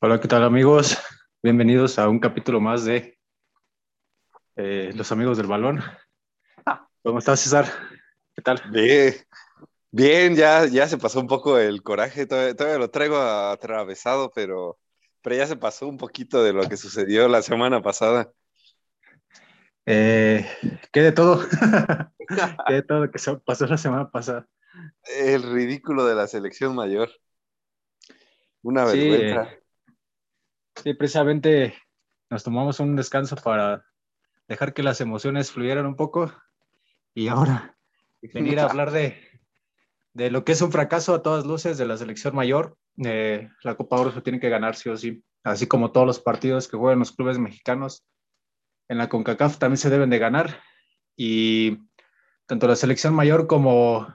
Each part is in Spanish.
Hola, ¿qué tal amigos? Bienvenidos a un capítulo más de eh, Los Amigos del Balón. ¿Cómo estás, César? ¿Qué tal? Bien, bien, ya, ya se pasó un poco el coraje, todavía, lo traigo atravesado, pero, pero ya se pasó un poquito de lo que sucedió la semana pasada. Eh, ¿Qué de todo? ¿Qué de todo que pasó la semana pasada? El ridículo de la selección mayor. Una vergüenza. Sí, precisamente nos tomamos un descanso para dejar que las emociones fluyeran un poco y ahora venir a hablar de, de lo que es un fracaso a todas luces de la selección mayor. Eh, la Copa Oro se tiene que ganar sí o sí, así como todos los partidos que juegan los clubes mexicanos. En la CONCACAF también se deben de ganar y tanto la selección mayor como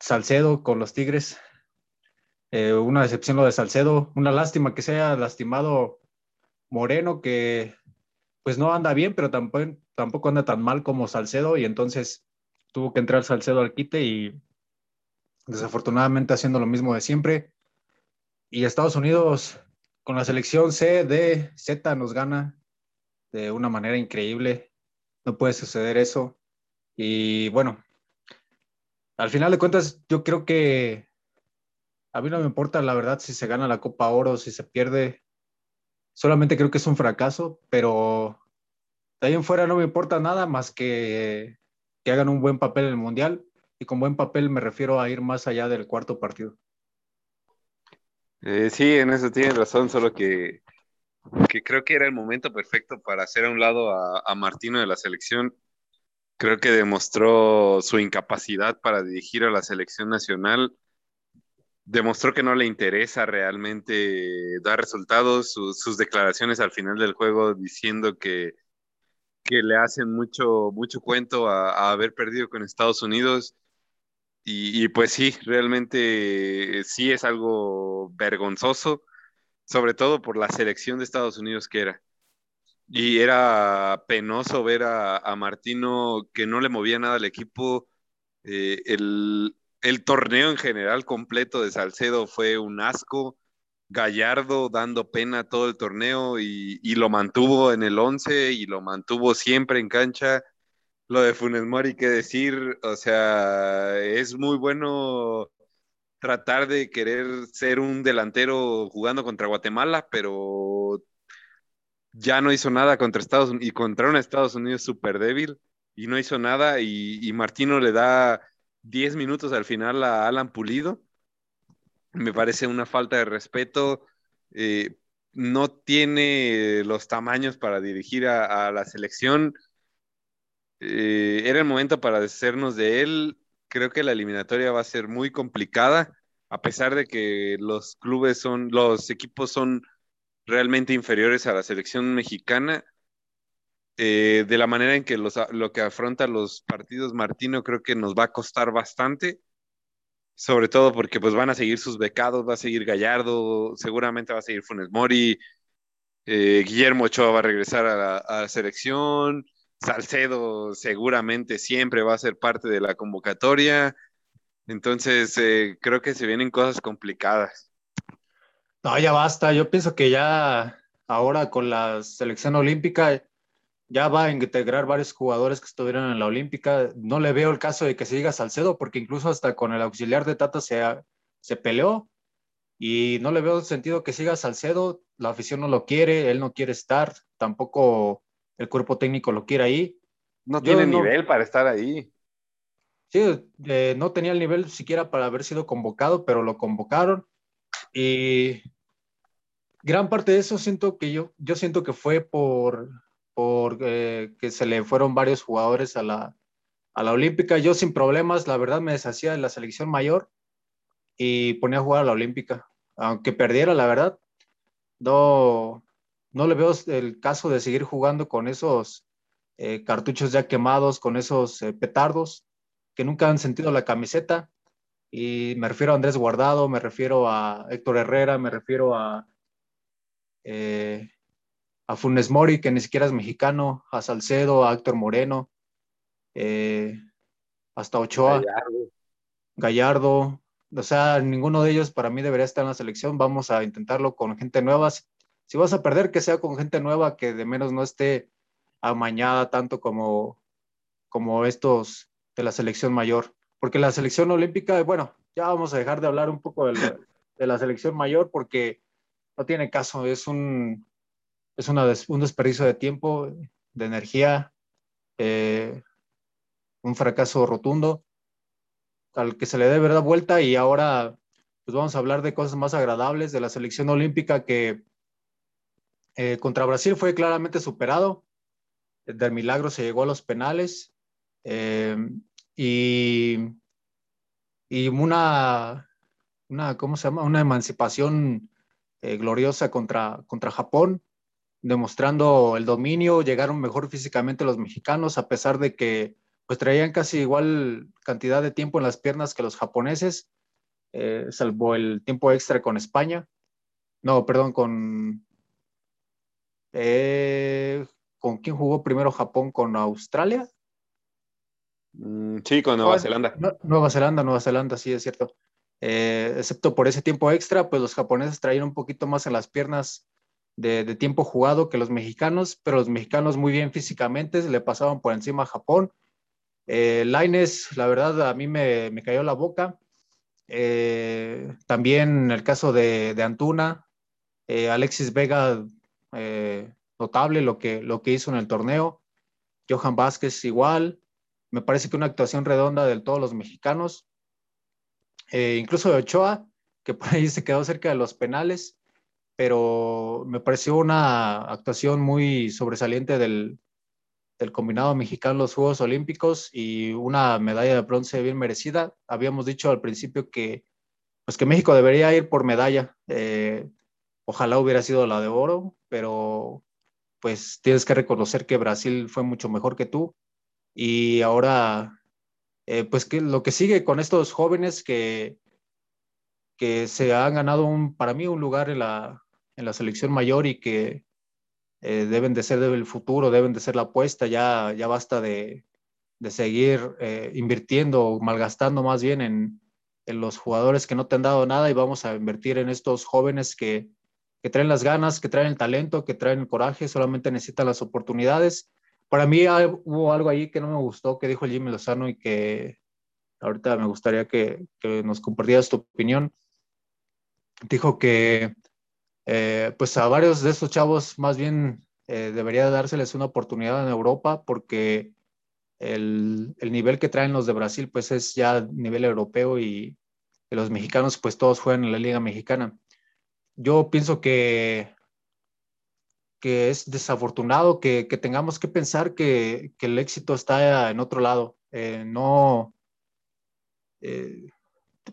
Salcedo con los Tigres eh, una decepción lo de Salcedo, una lástima que se haya lastimado Moreno, que pues no anda bien, pero tampoco, tampoco anda tan mal como Salcedo, y entonces tuvo que entrar Salcedo al quite y desafortunadamente haciendo lo mismo de siempre. Y Estados Unidos con la selección C, D, Z nos gana de una manera increíble. No puede suceder eso. Y bueno, al final de cuentas, yo creo que a mí no me importa la verdad si se gana la Copa Oro, si se pierde. Solamente creo que es un fracaso, pero de ahí en fuera no me importa nada más que que hagan un buen papel en el Mundial. Y con buen papel me refiero a ir más allá del cuarto partido. Eh, sí, en eso tienes razón, solo que, que, creo que era el momento perfecto para hacer a un lado a, a Martino de la selección. Creo que demostró su incapacidad para dirigir a la selección nacional demostró que no le interesa realmente dar resultados, sus declaraciones al final del juego diciendo que, que le hacen mucho, mucho cuento a, haber perdido con Estados Unidos. Y, pues sí, realmente sí es algo vergonzoso, sobre todo por la selección de Estados Unidos que era. Y era penoso ver a, Martino que no le movía nada al equipo. Eh, el, el torneo en general completo de Salcedo fue un asco. Gallardo dando pena todo el torneo y, lo mantuvo en el 11 y lo mantuvo siempre en cancha. Lo de Funes Mori, qué decir, o sea, es muy bueno tratar de querer ser un delantero jugando contra Guatemala, pero ya no hizo nada contra Estados Unidos y contra un Estados Unidos súper débil y no hizo nada y, y Martino le da 10 minutos al final a Alan Pulido. Me parece una falta de respeto. Eh, no tiene los tamaños para dirigir a, la selección. Eh, era el momento para deshacernos de él. Creo que la eliminatoria va a ser muy complicada, a pesar de que los clubes son, los equipos son realmente inferiores a la selección mexicana. Eh, de la manera en que lo que afronta los partidos Martino creo que nos va a costar bastante, sobre todo porque pues van a seguir sus becados, va a seguir Gallardo, seguramente va a seguir Funes Mori, eh, Guillermo Ochoa va a regresar a la, selección, Salcedo seguramente siempre va a ser parte de la convocatoria, entonces eh, creo que se vienen cosas complicadas. No, ya basta, yo pienso que ya ahora con la selección olímpica ya va a integrar varios jugadores que estuvieron en la Olímpica. No le veo el caso de que se diga Salcedo, porque incluso hasta con el auxiliar de Tata se, se peleó y no le veo sentido que siga Salcedo. La afición no lo quiere, él no quiere estar, tampoco el cuerpo técnico lo quiere ahí. No tiene nivel para estar ahí. Sí, eh, no tenía el nivel siquiera para haber sido convocado, pero lo convocaron y gran parte de eso siento que yo, yo siento que fue por porque que se le fueron varios jugadores a la, a la Olímpica. Yo sin problemas, la verdad, me deshacía de la selección mayor y ponía a jugar a la Olímpica. Aunque perdiera, la verdad, no, no le veo el caso de seguir jugando con esos eh, cartuchos ya quemados, con esos eh, petardos que nunca han sentido la camiseta. Y me refiero a Andrés Guardado, me refiero a Héctor Herrera, me refiero a eh, a Funes Mori, que ni siquiera es mexicano, a Salcedo, a Héctor Moreno, eh, hasta Ochoa, Gallardo. o sea, ninguno de ellos para mí debería estar en la selección. Vamos a intentarlo con gente nueva. Si vas a perder, que sea con gente nueva que de menos no esté amañada tanto como, como estos de la selección mayor. Porque la selección olímpica, bueno, ya vamos a dejar de hablar un poco de la, de la selección mayor porque no tiene caso. Es un, es una un desperdicio de tiempo, de energía, eh, un fracaso rotundo al que se le debe dar vuelta y ahora pues vamos a hablar de cosas más agradables de la selección olímpica que eh, contra Brasil fue claramente superado. Del milagro se llegó a los penales eh, y, y una, una, ¿cómo se llama? Una emancipación gloriosa contra, contra Japón demostrando el dominio, llegaron mejor físicamente los mexicanos, a pesar de que pues traían casi igual cantidad de tiempo en las piernas que los japoneses, eh, salvo el tiempo extra con España. No, perdón, con... Eh, ¿Con quién jugó primero Japón? ¿Con Australia? Mm, sí, con Nueva Zelanda. Nueva Zelanda, Nueva Zelanda, sí, es cierto. Eh, excepto por ese tiempo extra, pues los japoneses traían un poquito más en las piernas de, tiempo jugado que los mexicanos, pero los mexicanos muy bien físicamente, le pasaban por encima a Japón. Eh, Laines, la verdad, a mí me, me cayó la boca. Eh, también el caso de, de Antuna, eh, Alexis Vega, eh, notable lo que, lo que hizo en el torneo. Johan Vázquez igual. Me parece que una actuación redonda de todos los mexicanos. incluso de Ochoa, que por ahí se quedó cerca de los penales pero me pareció una actuación muy sobresaliente del, combinado mexicano en los Juegos Olímpicos y una medalla de bronce bien merecida. Habíamos dicho al principio que, pues que México debería ir por medalla. Eh, ojalá hubiera sido la de oro, pero pues tienes que reconocer que Brasil fue mucho mejor que tú. Y ahora, eh, pues que lo que sigue con estos jóvenes que, que se han ganado un, para mí un lugar en la, en la selección mayor y que eh, deben de ser del futuro, deben de ser la apuesta, ya, ya basta de, de seguir eh, invirtiendo o malgastando más bien en, en, los jugadores que no te han dado nada y vamos a invertir en estos jóvenes que, que traen las ganas, que traen el talento, que traen el coraje, solamente necesitan las oportunidades. Para mí hubo algo ahí que no me gustó, que dijo Jimmy Lozano y que ahorita me gustaría que, que nos compartieras tu opinión. Dijo que eh, pues a varios de estos chavos más bien eh, debería dárseles una oportunidad en Europa porque el, el, nivel que traen los de Brasil pues es ya nivel europeo y, los mexicanos pues todos juegan en la liga mexicana. Yo pienso que, que es desafortunado que, que tengamos que pensar que, que, el éxito está en otro lado. Eh, no,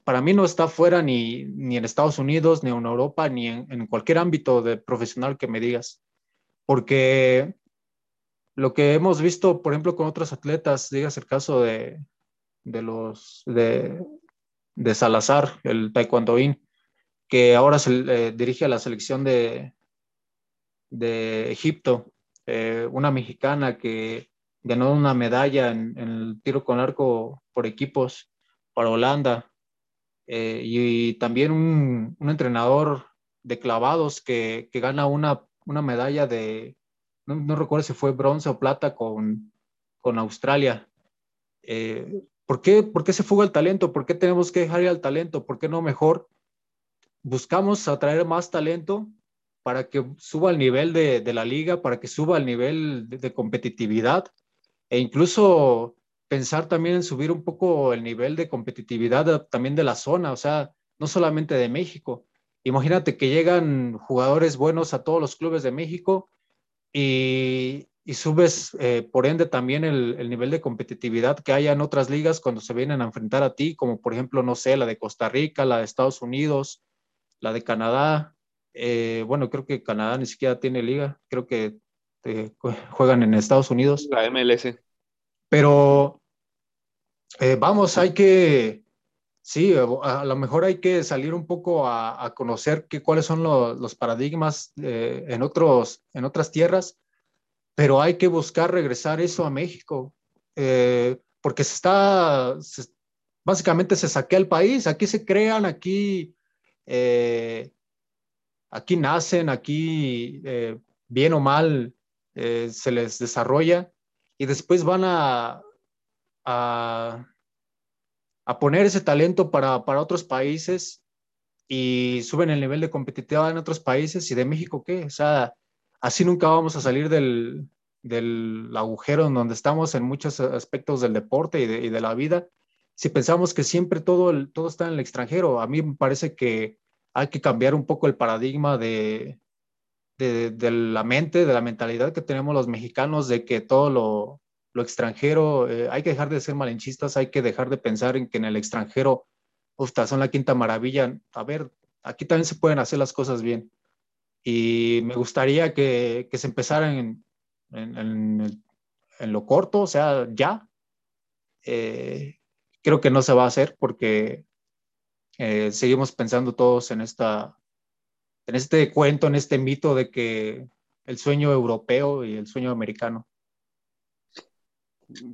para mí no está fuera ni, ni en Estados Unidos, ni en Europa, ni en, cualquier ámbito de profesional que me digas. Porque lo que hemos visto, por ejemplo, con otros atletas, digas el caso de, de los de, Salazar, el taekwondoín, que ahora se eh, dirige a la selección de, de Egipto, eh, una mexicana que ganó una medalla en el tiro con arco por equipos para Holanda, eh, y también un, un, entrenador de clavados que, que gana una, una, medalla de, no, no, recuerdo si fue bronce o plata con, con Australia. Eh, ¿por, qué, ¿Por qué se fuga el talento? ¿Por qué tenemos que dejar ir al talento? ¿Por qué no mejor buscamos atraer más talento para que suba el nivel de, de la liga, para que suba el nivel de, de competitividad e incluso pensar también en subir un poco el nivel de competitividad también de la zona, o sea, no solamente de México. Imagínate que llegan jugadores buenos a todos los clubes de México y, y subes eh, por ende también el, el, nivel de competitividad que haya en otras ligas cuando se vienen a enfrentar a ti, como por ejemplo, no sé, la de Costa Rica, la de Estados Unidos, la de Canadá. Eh, bueno, creo que Canadá ni siquiera tiene liga, creo que eh, juegan en Estados Unidos. La MLS. Pero eh, vamos, hay que, sí, a lo mejor hay que salir un poco a, a conocer que, cuáles son lo, los paradigmas eh, en, otros, en otras tierras, pero hay que buscar regresar eso a México, eh, porque se está, se, básicamente se saquea el país, aquí se crean, aquí, eh, aquí nacen, aquí eh, bien o mal eh, se les desarrolla y después van a, a, poner ese talento para, para, otros países y suben el nivel de competitividad en otros países y de México, ¿qué? O sea, así nunca vamos a salir del, del agujero en donde estamos en muchos aspectos del deporte y de, y de la vida. Si pensamos que siempre todo, todo está en el extranjero, a mí me parece que hay que cambiar un poco el paradigma de, de, la mente, de la mentalidad que tenemos los mexicanos, de que todo lo, lo extranjero, eh, hay que dejar de ser malinchistas, hay que dejar de pensar en que en el extranjero, usta, son la quinta maravilla. A ver, aquí también se pueden hacer las cosas bien. Y me gustaría que, que se empezaran en, en, en, lo corto, o sea, ya. Eh, creo que no se va a hacer porque eh, seguimos pensando todos en esta en este cuento, en este mito de que el sueño europeo y el sueño americano.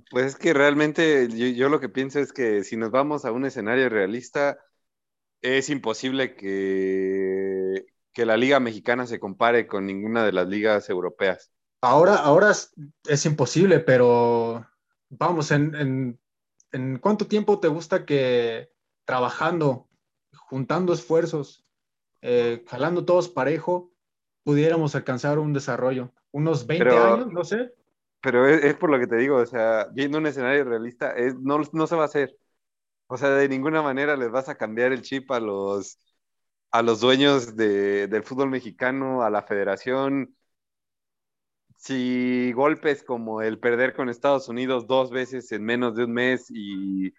Pues es que realmente yo, lo que pienso es que si nos vamos a un escenario realista, es imposible que, que la liga mexicana se compare con ninguna de las ligas europeas. Ahora, ahora es, imposible, pero vamos, en, en cuánto tiempo te gusta que trabajando, juntando esfuerzos, eh, jalando todos parejo, pudiéramos alcanzar un desarrollo. Unos 20 años, no sé. Pero es, por lo que te digo, o sea, viendo un escenario realista, es, no, no se va a hacer. O sea, de ninguna manera les vas a cambiar el chip a los, a los dueños de, del fútbol mexicano, a la federación. Si golpes como el perder con Estados Unidos dos veces en menos de un mes y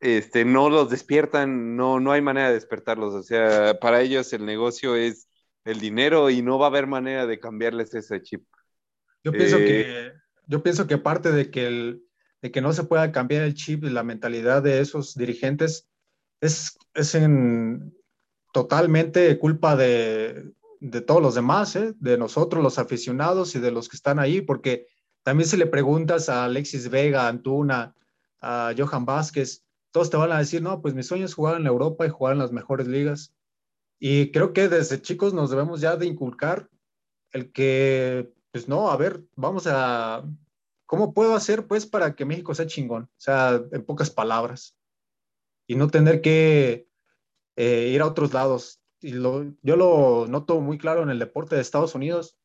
este, no los despiertan, no, no hay manera de despertarlos. O sea, para ellos el negocio es el dinero y no va a haber manera de cambiarles ese chip. Yo pienso, que, eh, yo pienso que parte de que, el, de que no se pueda cambiar el chip y la mentalidad de esos dirigentes es, es en, totalmente culpa de, de todos los demás, ¿eh? de nosotros los aficionados y de los que están ahí, porque también si le preguntas a Alexis Vega, a Antuna, a Johan Vázquez, todos te van a decir, no, pues mi sueño es jugar en Europa y jugar en las mejores ligas. Y creo que desde chicos nos debemos ya de inculcar el que, pues no, a ver, vamos a, ¿cómo puedo hacer pues para que México sea chingón? O sea, en pocas palabras. Y no tener que eh, ir a otros lados. Y yo lo noto muy claro en el deporte de Estados Unidos.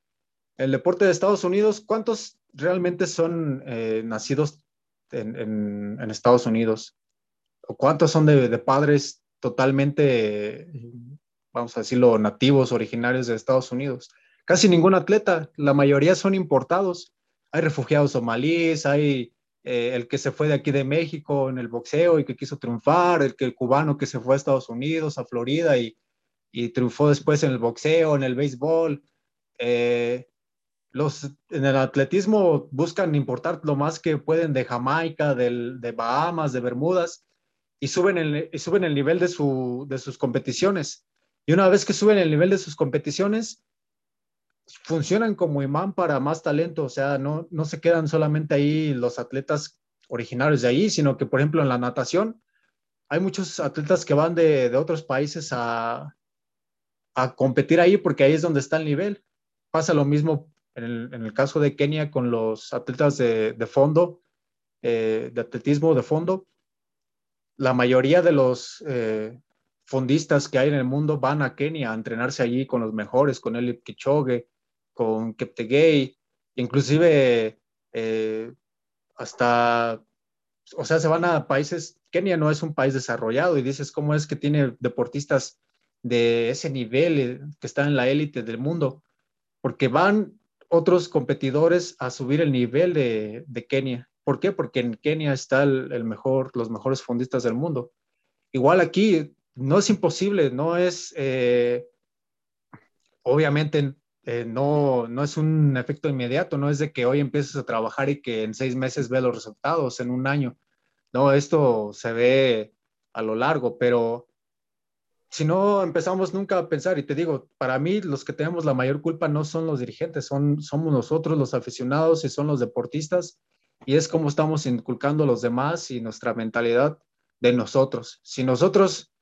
El deporte de Estados Unidos, ¿cuántos realmente son eh, nacidos en, en Estados Unidos? Cuántos son de, padres totalmente, vamos a decirlo, nativos, originarios de Estados Unidos? Casi ningún atleta, la mayoría son importados. Hay refugiados somalíes, hay eh, el que se fue de aquí de México en el boxeo y que quiso triunfar, el, que, el cubano que se fue a Estados Unidos, a Florida y, triunfó después en el boxeo, en el béisbol. Eh, los en el atletismo buscan importar lo más que pueden de Jamaica, de Bahamas, de Bermudas, y suben el, suben el nivel de, su, de sus competiciones. Y una vez que suben el nivel de sus competiciones, funcionan como imán para más talento, o sea, no, no se quedan solamente ahí los atletas originarios de ahí, sino que, por ejemplo, en la natación, hay muchos atletas que van de, de otros países a, a, competir ahí porque ahí es donde está el nivel. Pasa lo mismo en el, en el caso de Kenia con los atletas de, de fondo, eh, de atletismo de fondo, la mayoría de los eh, fondistas que hay en el mundo van a Kenia a entrenarse allí con los mejores, con Eliud Kichoge, con Keptegei, inclusive eh, hasta, o sea, se van a países, Kenia no es un país desarrollado y dices, ¿cómo es que tiene deportistas de ese nivel eh, que están en la élite del mundo? Porque van otros competidores a subir el nivel de Kenia. ¿Por qué? Porque en Kenia está el, mejor, los mejores fondistas del mundo. Igual aquí no es imposible, no es, eh, obviamente eh, no, no es un efecto inmediato, no es de que hoy empieces a trabajar y que en seis meses ve los resultados, en un año. No, esto se ve a lo largo, pero si no empezamos nunca a pensar, y te digo, para mí los que tenemos la mayor culpa no son los dirigentes, son, somos nosotros los aficionados y son los deportistas y es como estamos inculcando a los demás y nuestra mentalidad de nosotros. Si nosotros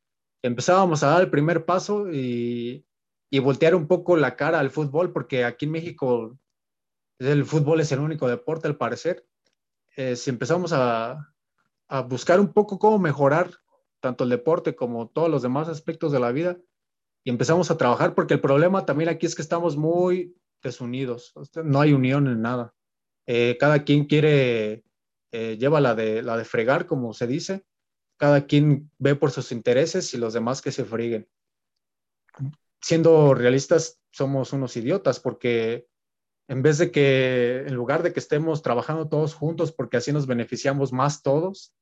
empezábamos a dar el primer paso y, y voltear un poco la cara al fútbol, porque aquí en México el fútbol es el único deporte al parecer, eh, si empezamos a, a buscar un poco cómo mejorar tanto el deporte como todos los demás aspectos de la vida y empezamos a trabajar, porque el problema también aquí es que estamos muy desunidos, no hay unión en nada. Eh, cada quien quiere, eh, lleva la de, la de fregar, como se dice, cada quien ve por sus intereses y los demás que se freguen. Siendo realistas, somos unos idiotas porque en vez de que, en lugar de que estemos trabajando todos juntos, porque así nos beneficiamos más todos,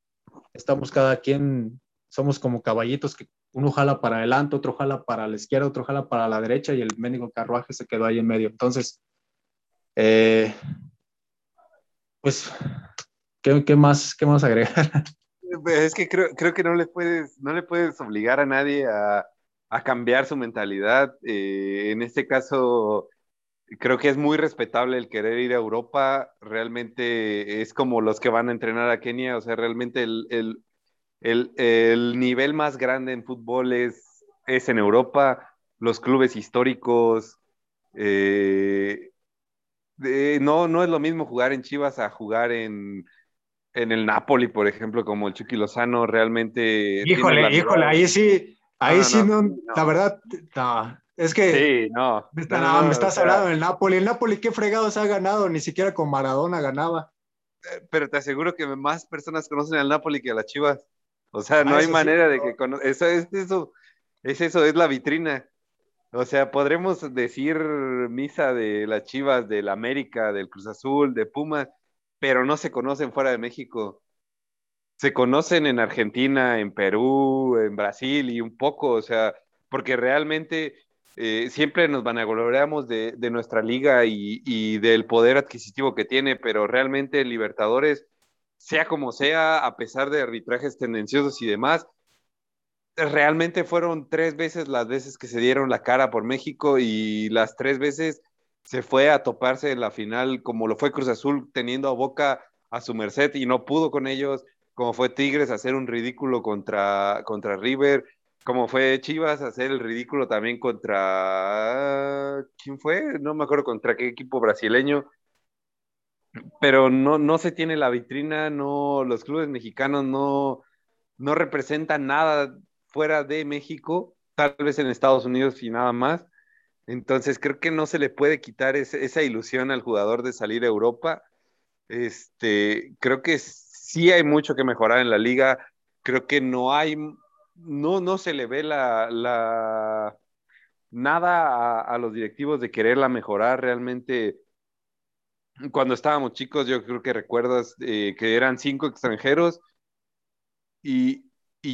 estamos cada quien, somos como caballitos que uno jala para adelante, otro jala para la izquierda, otro jala para la derecha y el mendigo carruaje se quedó ahí en medio. Entonces, eh, pues, ¿qué, más, ¿qué más agregar? Es que creo, creo que no le puedes, no le puedes obligar a nadie a, a cambiar su mentalidad. Eh, en este caso, creo que es muy respetable el querer ir a Europa. Realmente es como los que van a entrenar a Kenia. O sea, realmente el, el, el, el nivel más grande en fútbol es, es en Europa. Los clubes históricos. Eh, no, no es lo mismo jugar en Chivas a jugar en, en el Napoli, por ejemplo, como el Chucky Lozano. Realmente. Híjole, híjole, ahí sí. Ahí sí, no, la verdad, no, es que. Sí, no. Me, estás hablando del Napoli. El Napoli, ¿qué fregados ha ganado? Ni siquiera con Maradona ganaba. Eh, pero te aseguro que más personas conocen al Napoli que a las Chivas. O sea, no ah, hay manera de que eso es eso, es eso, es la vitrina. O sea, podremos decir misa de las Chivas, del América, del Cruz Azul, de Pumas, pero no se conocen fuera de México. Se conocen en Argentina, en Perú, en Brasil y un poco, o sea, porque realmente eh, siempre nos vanagloriamos de, de nuestra liga y, del poder adquisitivo que tiene, pero realmente Libertadores, sea como sea, a pesar de arbitrajes tendenciosos y demás, realmente fueron tres veces las veces que se dieron la cara por México y las tres veces se fue a toparse en la final, como lo fue Cruz Azul, teniendo a Boca a su merced y no pudo con ellos, como fue Tigres hacer un ridículo contra, contra River, como fue Chivas hacer el ridículo también contra. ¿Quién fue? No me acuerdo contra qué equipo brasileño. Pero no, no se tiene la vitrina, no, los clubes mexicanos no, no representan nada fuera de México, tal vez en Estados Unidos y nada más. Entonces creo que no se le puede quitar esa ilusión al jugador de salir a Europa. Este, creo que sí hay mucho que mejorar en la liga. Creo que no hay no, no se le ve la, la nada a, los directivos de quererla mejorar realmente. Cuando estábamos chicos, yo creo que recuerdas eh, que eran cinco extranjeros y,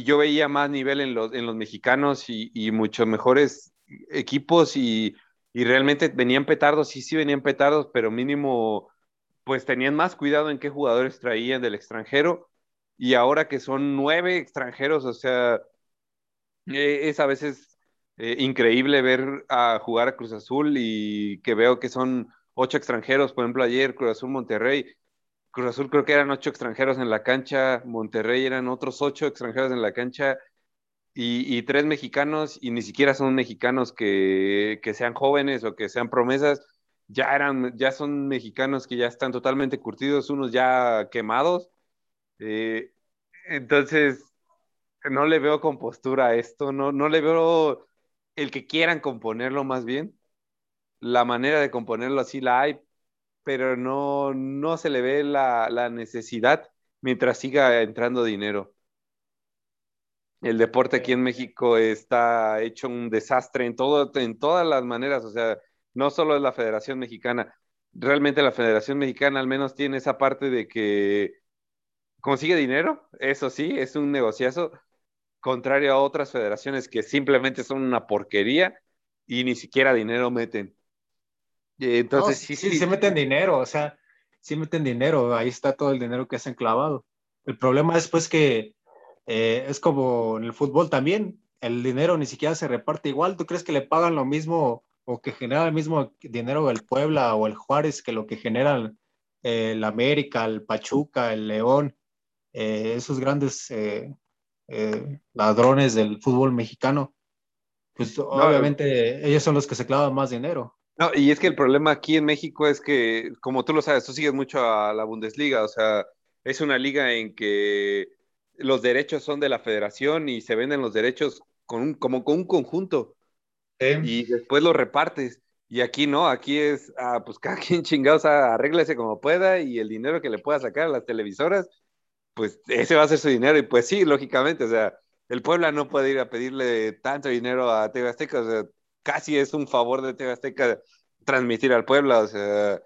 yo veía más nivel en los, en los mexicanos y, y muchos mejores equipos y, y, realmente venían petardos, sí, sí venían petardos, pero mínimo pues tenían más cuidado en qué jugadores traían del extranjero y ahora que son nueve extranjeros, o sea, eh, es a veces eh, increíble ver a jugar a Cruz Azul y que veo que son ocho extranjeros, por ejemplo, ayer Cruz Azul Monterrey. Cruz Azul creo que eran ocho extranjeros en la cancha, Monterrey eran otros ocho extranjeros en la cancha y, tres mexicanos y ni siquiera son mexicanos que, sean jóvenes o que sean promesas, ya eran, ya son mexicanos que ya están totalmente curtidos, unos ya quemados. Eh, entonces, no le veo compostura a esto, no, no le veo el que quieran componerlo más bien. La manera de componerlo así la hay, pero no, no se le ve la, necesidad mientras siga entrando dinero. El deporte aquí en México está hecho un desastre en, todo, en todas las maneras, o sea, no solo es la Federación Mexicana, realmente la Federación Mexicana al menos tiene esa parte de que consigue dinero, eso sí, es un negociazo, contrario a otras federaciones que simplemente son una porquería y ni siquiera dinero meten. Entonces, sí, sí, sí, meten dinero, o sea, sí meten dinero, ahí está todo el dinero que hacen clavado. El problema es pues que eh, es como en el fútbol también, el dinero ni siquiera se reparte igual. ¿Tú crees que le pagan lo mismo o que genera el mismo dinero el Puebla o el Juárez que lo que generan el América, el Pachuca, el León, eh, esos grandes eh, ladrones del fútbol mexicano, pues obviamente ellos son los que se clavan más dinero. No, y es que el problema aquí en México es que, como tú lo sabes, tú sigues mucho a la Bundesliga, o sea, es una liga en que los derechos son de la federación y se venden los derechos con un, como con un conjunto. Y después los repartes. Y aquí no, aquí es, ah, pues cada quien chingados arréglese como pueda y el dinero que le pueda sacar a las televisoras, pues ese va a ser su dinero. Y pues sí, lógicamente, o sea, el Puebla no puede ir a pedirle tanto dinero a TV Azteca, o sea, casi es un favor de TV Azteca transmitir al Puebla, o sea,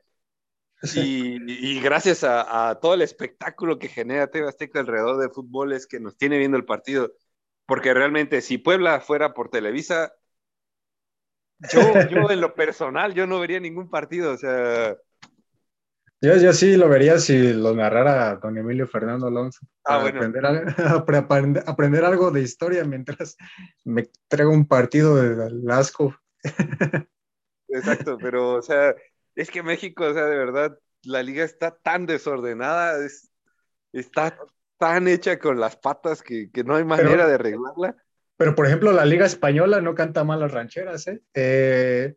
y, gracias a, todo el espectáculo que genera TV Azteca alrededor del fútbol es que nos tiene viendo el partido, porque realmente si Puebla fuera por Televisa, yo, yo en lo personal, yo no vería ningún partido, o sea... Yo, yo sí lo vería si lo narrara don Emilio Fernando Alonso. Ah, para aprender, aprender, algo de historia mientras me traigo un partido de asco. Exacto, pero, o sea, es que México, o sea, de verdad, la liga está tan desordenada, es, está tan hecha con las patas que, que no hay manera de arreglarla. Pero, por ejemplo, la Liga Española no canta mal las rancheras, ¿eh? eh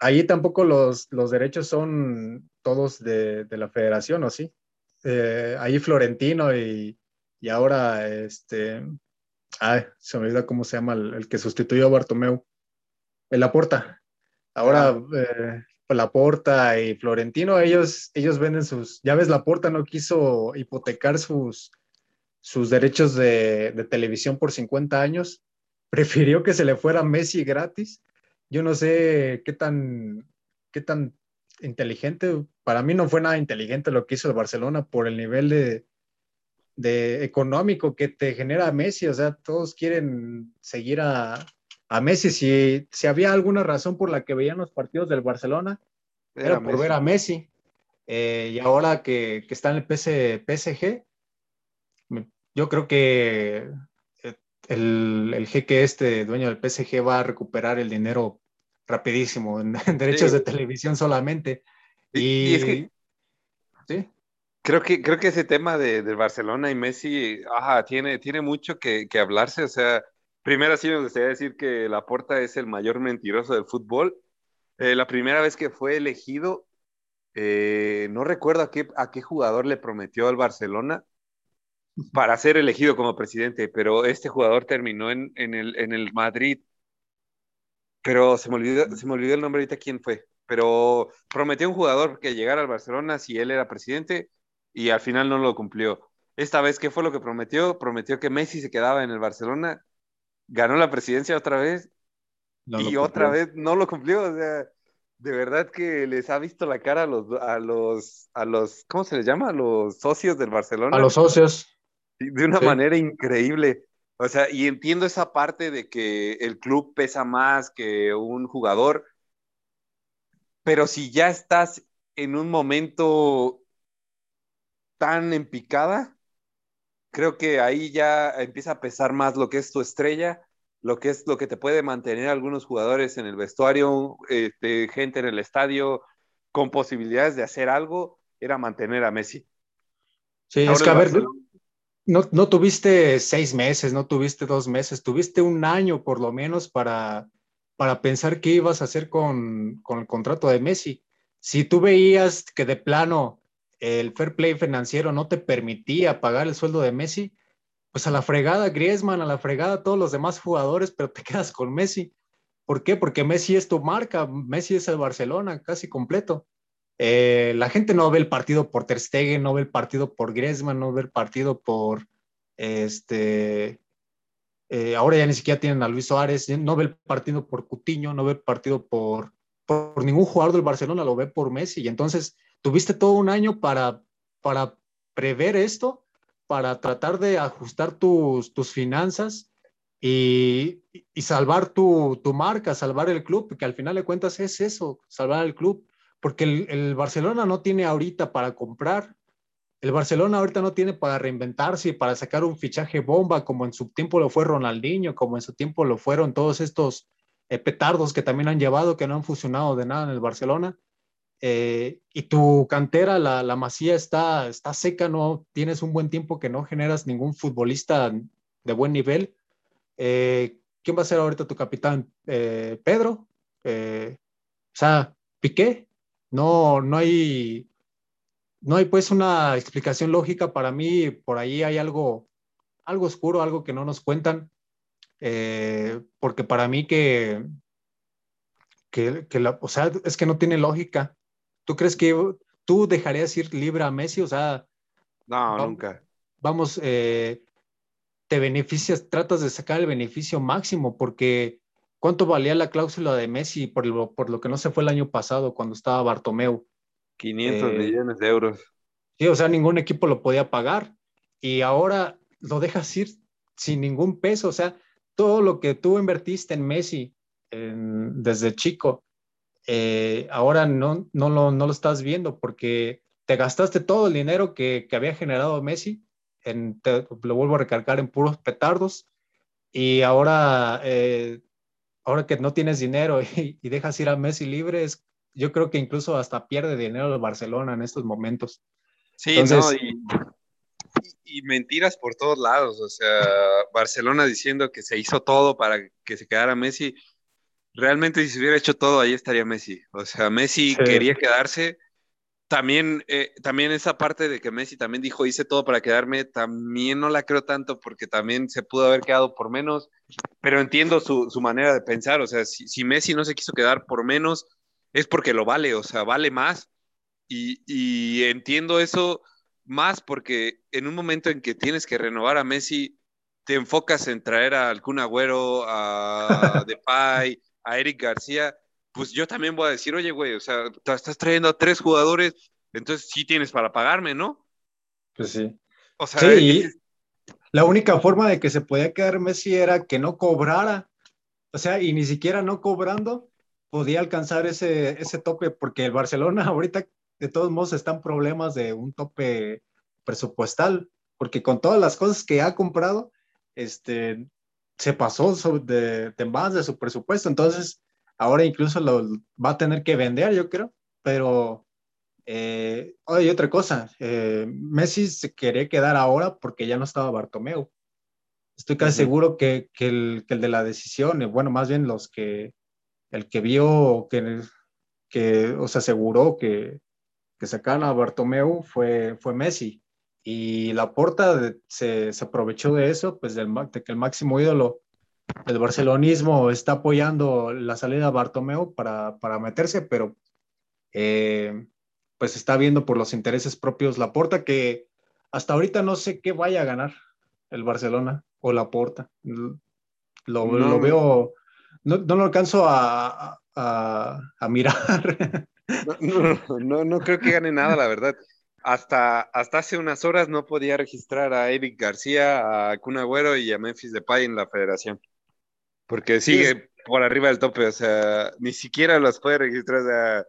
allí tampoco los, los, derechos son todos de, de, la federación, ¿o sí? Eh, ahí Florentino y, y, ahora, este, ay, se me olvida cómo se llama el, que sustituyó a Bartomeu, el Aporta. Ahora, ah. eh, Laporta y Florentino, ellos, ellos venden sus, ya ves, Laporta no quiso hipotecar sus, sus derechos de, televisión por 50 años, prefirió que se le fuera Messi gratis. Yo no sé qué tan, qué tan inteligente, para mí no fue nada inteligente lo que hizo el Barcelona por el nivel de, de económico que te genera Messi, o sea, todos quieren seguir a, a Messi. Si, si había alguna razón por la que veían los partidos del Barcelona, era, por ver a Messi. Eh, y ahora que, que, está en el PSG, yo creo que eh, el, el, jeque este, dueño del PSG, va a recuperar el dinero rapidísimo en, derechos de televisión solamente. Y, es que, ¿sí? Creo que, creo que ese tema de, de Barcelona y Messi ajá, tiene, tiene mucho que, que hablarse. O sea, Primero sí me gustaría decir que Laporta es el mayor mentiroso del fútbol. Eh, la primera vez que fue elegido, eh, no recuerdo a qué, a qué jugador le prometió al Barcelona para ser elegido como presidente, pero este jugador terminó en, en, el, en el Madrid. Pero se me, olvidó, se me olvidó el nombre ahorita quién fue. Pero prometió un jugador que llegara al Barcelona si él era presidente y al final no lo cumplió. Esta vez, ¿qué fue lo que prometió? Prometió que Messi se quedaba en el Barcelona ganó la presidencia otra vez y otra vez no lo cumplió. O sea, de verdad que les ha visto la cara a los, a los, a los, ¿cómo se les llama? A los socios del Barcelona. A los socios. De una manera increíble. O sea, y entiendo esa parte de que el club pesa más que un jugador, pero si ya estás en un momento tan en picada, creo que ahí ya empieza a pesar más lo que es tu estrella, lo que es lo que te puede mantener algunos jugadores en el vestuario, este, gente en el estadio, con posibilidades de hacer algo, era mantener a Messi. Sí, es que a ver, no, no, tuviste seis meses, no tuviste dos meses, tuviste un año por lo menos para, para pensar qué ibas a hacer con, con el contrato de Messi. Si tú veías que de plano el fair play financiero no te permitía pagar el sueldo de Messi, pues a la fregada Griezmann, a la fregada todos los demás jugadores, pero te quedas con Messi. ¿Por qué? Porque Messi es tu marca, Messi es el Barcelona casi completo. Eh, la gente no ve el partido por Ter Stegen, no ve el partido por Griezmann, no ve el partido por este. Eh, ahora ya ni siquiera tienen a Luis Suárez, no ve el partido por Cutiño, no ve el partido por, por ningún jugador del Barcelona, lo ve por Messi. Y entonces tuviste todo un año para, para prever esto, para tratar de ajustar tus, tus finanzas y, y salvar tu, tu, marca, salvar el club, que al final de cuentas es eso, salvar el club, porque el, el, Barcelona no tiene ahorita para comprar, el Barcelona ahorita no tiene para reinventarse y para sacar un fichaje bomba, como en su tiempo lo fue Ronaldinho, como en su tiempo lo fueron todos estos eh, petardos que también han llevado, que no han funcionado de nada en el Barcelona. eh, y tu cantera, la, la masía está, está seca, no tienes un buen tiempo que no generas ningún futbolista de buen nivel. Eh, ¿Quién va a ser ahorita tu capitán? Pedro. o sea, Piqué. No, no hay, no hay pues una explicación lógica para mí. Por ahí hay algo, algo oscuro, algo que no nos cuentan. porque para mí que, que, que la, o sea, es que no tiene lógica. ¿Tú crees que tú dejarías ir libre a Messi? O sea, no, nunca. Vamos, eh, te beneficias, tratas de sacar el beneficio máximo, porque ¿cuánto valía la cláusula de Messi por lo, por lo que no se fue el año pasado cuando estaba Bartomeu? 500 eh, millones de euros. Sí, o sea, ningún equipo lo podía pagar y ahora lo dejas ir sin ningún peso, o sea, todo lo que tú invertiste en Messi desde chico, eh, ahora no, no, lo, no lo estás viendo porque te gastaste todo el dinero que, que había generado Messi, en, lo vuelvo a recalcar, en puros petardos, y ahora, eh, ahora que no tienes dinero y, dejas ir a Messi libre, yo creo que incluso hasta pierde dinero el Barcelona en estos momentos. Sí, no, y, y, mentiras por todos lados, o sea, Barcelona diciendo que se hizo todo para que se quedara Messi, realmente si se hubiera hecho todo, ahí estaría Messi. O sea, Messi quería quedarse. También, eh, también esa parte de que Messi también dijo, hice todo para quedarme, también no la creo tanto porque también se pudo haber quedado por menos, pero entiendo su, manera de pensar. O sea, si, Messi no se quiso quedar por menos, es porque lo vale, o sea, vale más. Y, y entiendo eso más porque en un momento en que tienes que renovar a Messi, te enfocas en traer a Alcun Agüero, a Depay, a Eric García, pues yo también voy a decir, oye, güey, o sea, estás trayendo a tres jugadores, entonces sí tienes para pagarme, ¿no? Pues sí. O sea, sí, la única forma de que se podía quedar Messi era que no cobrara. O sea, y ni siquiera no cobrando podía alcanzar ese, ese tope, porque el Barcelona ahorita de todos modos están problemas de un tope presupuestal, porque con todas las cosas que ha comprado, este, se pasó de, más de su presupuesto, entonces ahora incluso lo va a tener que vender, yo creo, pero eh, oye, otra cosa, eh, Messi se quería quedar ahora porque ya no estaba Bartomeu. Estoy casi seguro que, que, el, que, el, de la decisión, bueno, más bien los que, el que vio, que, que o se aseguró que, que sacaron a Bartomeu fue, fue Messi. Y la porta se, se, aprovechó de eso, pues del, de que el máximo ídolo del barcelonismo está apoyando la salida de Bartomeu para, para meterse, pero eh, pues está viendo por los intereses propios la porta que hasta ahorita no sé qué vaya a ganar el Barcelona o la porta. Lo, lo veo, no, no, lo alcanzo a, a, a mirar. No, no, no, creo que gane nada, la verdad hasta, hasta hace unas horas no podía registrar a Eric García, a Kun Agüero y a Memphis Depay en la federación. Porque sigue por arriba del tope, o sea, ni siquiera los puede registrar,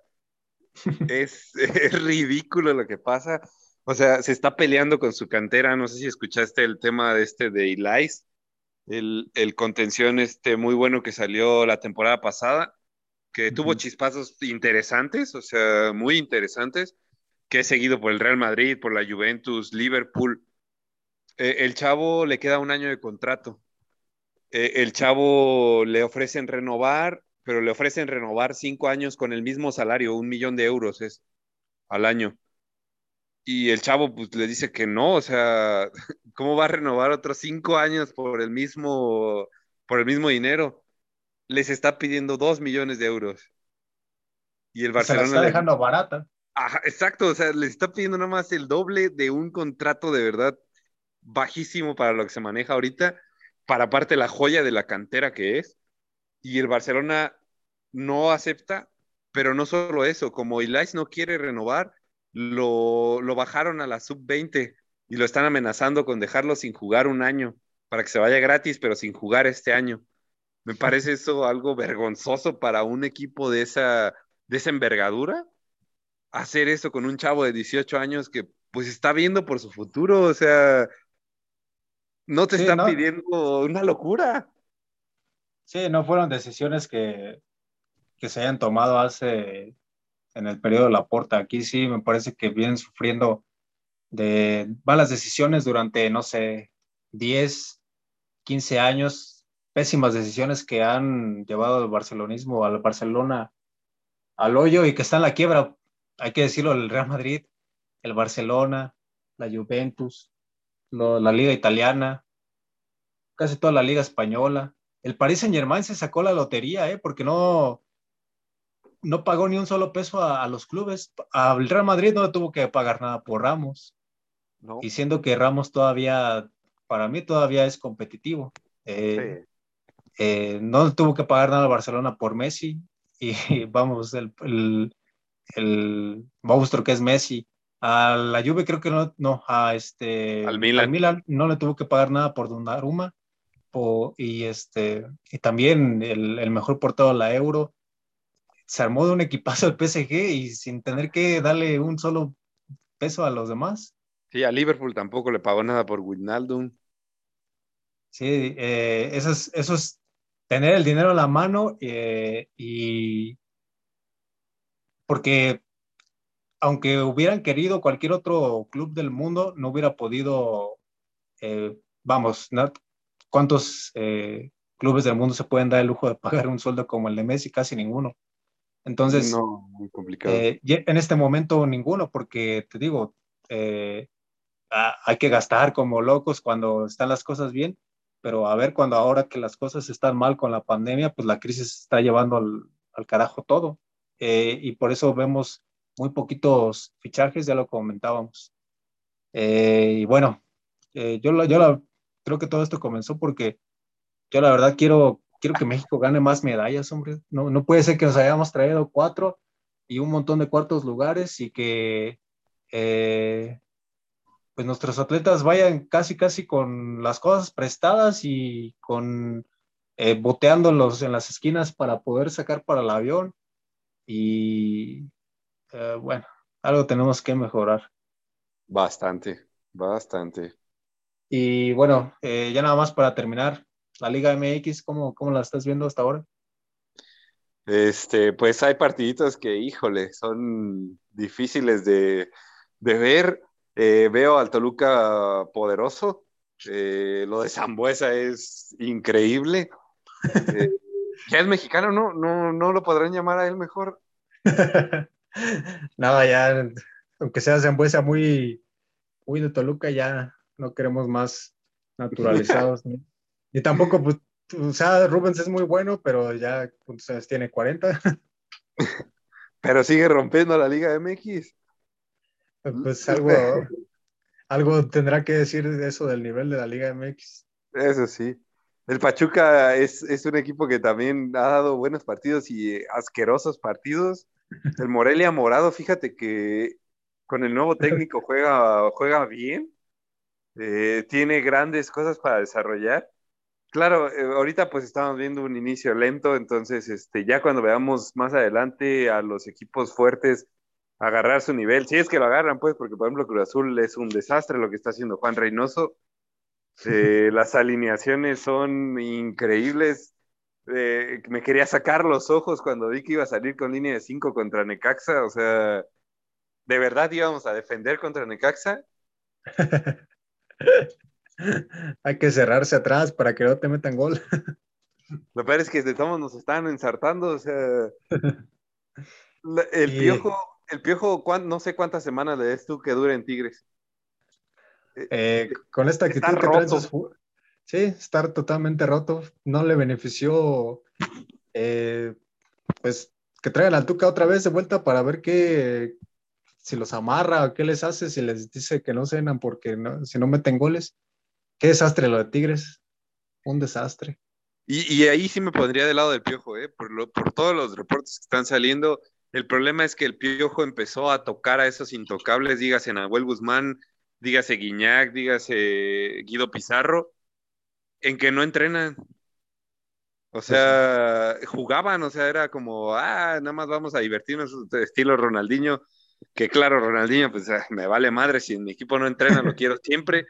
es, ridículo lo que pasa. O sea, se está peleando con su cantera, no sé si escuchaste el tema de este de Elias, el, el contención este muy bueno que salió la temporada pasada, que tuvo chispazos interesantes, o sea, muy interesantes, que es seguido por el Real Madrid, por la Juventus, Liverpool. Eh, el chavo le queda un año de contrato. Eh, el chavo le ofrecen renovar, pero le ofrecen renovar cinco años con el mismo salario, un millón de euros es al año. Y el chavo pues le dice que no, o sea, ¿cómo va a renovar otros cinco años por el mismo, por el mismo dinero? Les está pidiendo dos millones de euros. Y el Barcelona. Se la está dejando barata exacto, o sea, le está pidiendo nada más el doble de un contrato de verdad bajísimo para lo que se maneja ahorita, para aparte la joya de la cantera que es, y el Barcelona no acepta, pero no solo eso, como Ilais no quiere renovar, lo, lo bajaron a la sub-20 y lo están amenazando con dejarlo sin jugar un año, para que se vaya gratis, pero sin jugar este año. Me parece eso algo vergonzoso para un equipo de esa, de esa envergadura hacer eso con un chavo de 18 años que pues está viendo por su futuro, o sea, no te están pidiendo una locura. Sí, no fueron decisiones que, que se hayan tomado hace en el periodo de la porta. Aquí sí me parece que vienen sufriendo de malas decisiones durante, no sé, 10, 15 años, pésimas decisiones que han llevado al barcelonismo, al Barcelona al hoyo y que está en la quiebra. Hay que decirlo, el Real Madrid, el Barcelona, la Juventus, la Liga Italiana, casi toda la Liga Española. El Paris Saint Germain se sacó la lotería, ¿eh? porque no, no pagó ni un solo peso a, los clubes. Al Real Madrid no le tuvo que pagar nada por Ramos. Y siendo que Ramos todavía, para mí todavía es competitivo. Eh, eh, no tuvo que pagar nada a Barcelona por Messi. Y vamos, el, el, monstruo que es Messi. A la Juve creo que no, no, a este, al Milan. Milan no le tuvo que pagar nada por Donnarumma. y, este, y también el, el mejor portado a la Euro se armó de un equipazo el PSG y sin tener que darle un solo peso a los demás. Sí, a Liverpool tampoco le pagó nada por Wijnaldum. Sí, eh, eso, es, eso es tener el dinero a la mano eh, y porque aunque hubieran querido cualquier otro club del mundo, no hubiera podido, eh, vamos, ¿cuántos clubes del mundo se pueden dar el lujo de pagar un sueldo como el de Messi? Casi ninguno. Entonces, no, muy complicado. Eh, en este momento ninguno, porque te digo, eh, hay que gastar como locos cuando están las cosas bien, pero a ver cuando ahora que las cosas están mal con la pandemia, pues la crisis está llevando al, carajo todo. Eh, y por eso vemos muy poquitos fichajes, ya lo comentábamos. y bueno, yo, yo creo que todo esto comenzó porque yo la verdad quiero quiero que México gane más medallas, hombre. No, no puede ser que nos hayamos traído cuatro y un montón de cuartos lugares y que eh, pues nuestros atletas vayan casi, casi con las cosas prestadas y con eh, boteándolos en las esquinas para poder sacar para el avión. Y eh, bueno, algo tenemos que mejorar. Bastante, bastante. Y bueno, ya nada más para terminar, la Liga MX, ¿cómo, cómo la estás viendo hasta ahora? Este, pues hay partiditos que, híjole, son difíciles de, ver. Eh, veo al Toluca poderoso. Eh, lo de Zambuesa es increíble. Eh, ya es mexicano, ¿no? ¿no? ¿No lo podrán llamar a él mejor? no, ya, aunque sea Zambuesa muy, muy de Toluca, ya no queremos más naturalizados. Y tampoco, pues, o sea, Rubens es muy bueno, pero ya pues, tiene 40. pero sigue rompiendo la Liga MX. Pues algo, algo tendrá que decir de eso del nivel de la Liga MX. Eso sí. El Pachuca es, es, un equipo que también ha dado buenos partidos y asquerosos partidos. El Morelia Morado, fíjate que con el nuevo técnico juega, juega bien. Eh, tiene grandes cosas para desarrollar. Claro, eh, ahorita pues estamos viendo un inicio lento, entonces este, ya cuando veamos más adelante a los equipos fuertes agarrar su nivel, si es que lo agarran, pues, porque por ejemplo Cruz Azul es un desastre lo que está haciendo Juan Reynoso. Eh, las alineaciones son increíbles. Eh, me quería sacar los ojos cuando vi que iba a salir con línea de 5 contra Necaxa. O sea, ¿de verdad íbamos a defender contra Necaxa? Hay que cerrarse atrás para que no te metan gol. Lo peor es que estamos, nos están ensartando, o sea. El piojo, el piojo, no sé cuántas semanas le des tú que dure en Tigres. Eh, con esta actitud que sí, estar totalmente roto. No le benefició, eh, pues, que traigan al Tuca otra vez de vuelta para ver qué, si los amarra o qué les hace, si les dice que no cenan porque si no meten goles. Qué desastre lo de Tigres. Un desastre. Y, ahí sí me pondría del lado del Piojo, ¿eh? por, por todos los reportes que están saliendo. El problema es que el Piojo empezó a tocar a esos intocables, dígase Nahuel Guzmán, dígase Guiñac, dígase Guido Pizarro, en que no entrenan. O sea, jugaban, o sea, era como, ah, nada más vamos a divertirnos, estilo Ronaldinho, que claro, Ronaldinho, pues ah, me vale madre, si mi equipo no entrena, lo quiero siempre,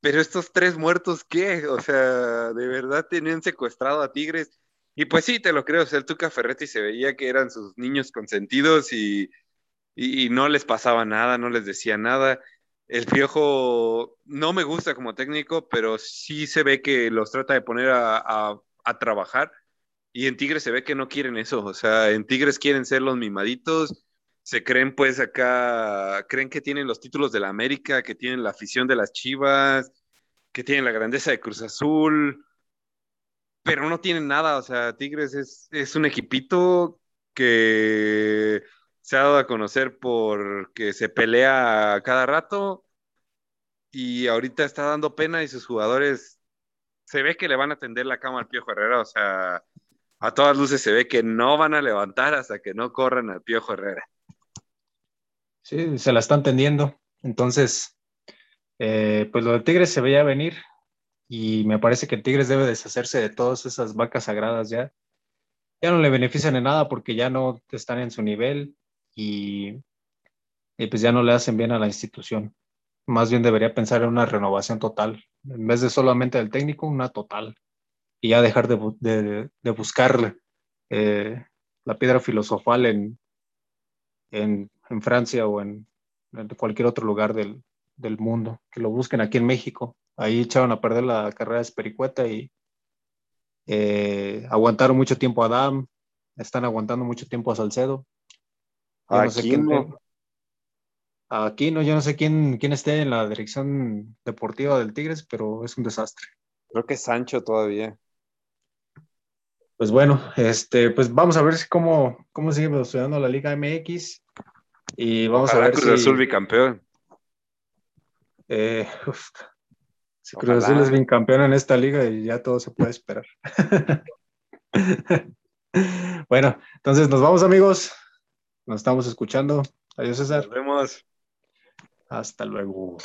pero estos tres muertos, ¿qué? O sea, de verdad tenían secuestrado a Tigres. Y pues sí, te lo creo, o sea, el Tuca Ferretti se veía que eran sus niños consentidos y, y, no les pasaba nada, no les decía nada. El Piojo no me gusta como técnico, pero sí se ve que los trata de poner a, a, trabajar. Y en Tigres se ve que no quieren eso, o sea, en Tigres quieren ser los mimaditos, se creen pues acá, creen que tienen los títulos de la América, que tienen la afición de las Chivas, que tienen la grandeza de Cruz Azul, pero no tienen nada, o sea, Tigres es, un equipito que se ha dado a conocer porque se pelea cada rato y ahorita está dando pena y sus jugadores se ve que le van a tender la cama al Piojo Herrera, o sea, a todas luces se ve que no van a levantar hasta que no corran al Piojo Herrera. Sí, se la están tendiendo. Entonces, eh, pues lo de Tigres se veía venir y me parece que Tigres debe deshacerse de todas esas vacas sagradas ya. Ya no le benefician en nada porque ya no están en su nivel y, pues ya no le hacen bien a la institución. Más bien debería pensar en una renovación total. En vez de solamente del técnico, una total. Y ya dejar de, buscar eh, la piedra filosofal en, en en Francia o en, cualquier otro lugar del, mundo, que lo busquen aquí en México. Ahí echaron a perder la carrera de Espericueta y eh, aguantaron mucho tiempo a Adam, están aguantando mucho tiempo a Salcedo. Aquí no. Aquí no, yo no sé quién, quién esté en la dirección deportiva del Tigres, pero es un desastre. Creo que Sancho todavía. Pues bueno, este, pues vamos a ver cómo, cómo sigue estudiando la Liga MX. Y vamos a ver Cruz Azul bicampeón. Eh, si Cruz Azul es bicampeón en esta liga y ya todo se puede esperar. bueno, entonces nos vamos amigos. Nos estamos escuchando. Adiós César. Nos vemos. Hasta luego.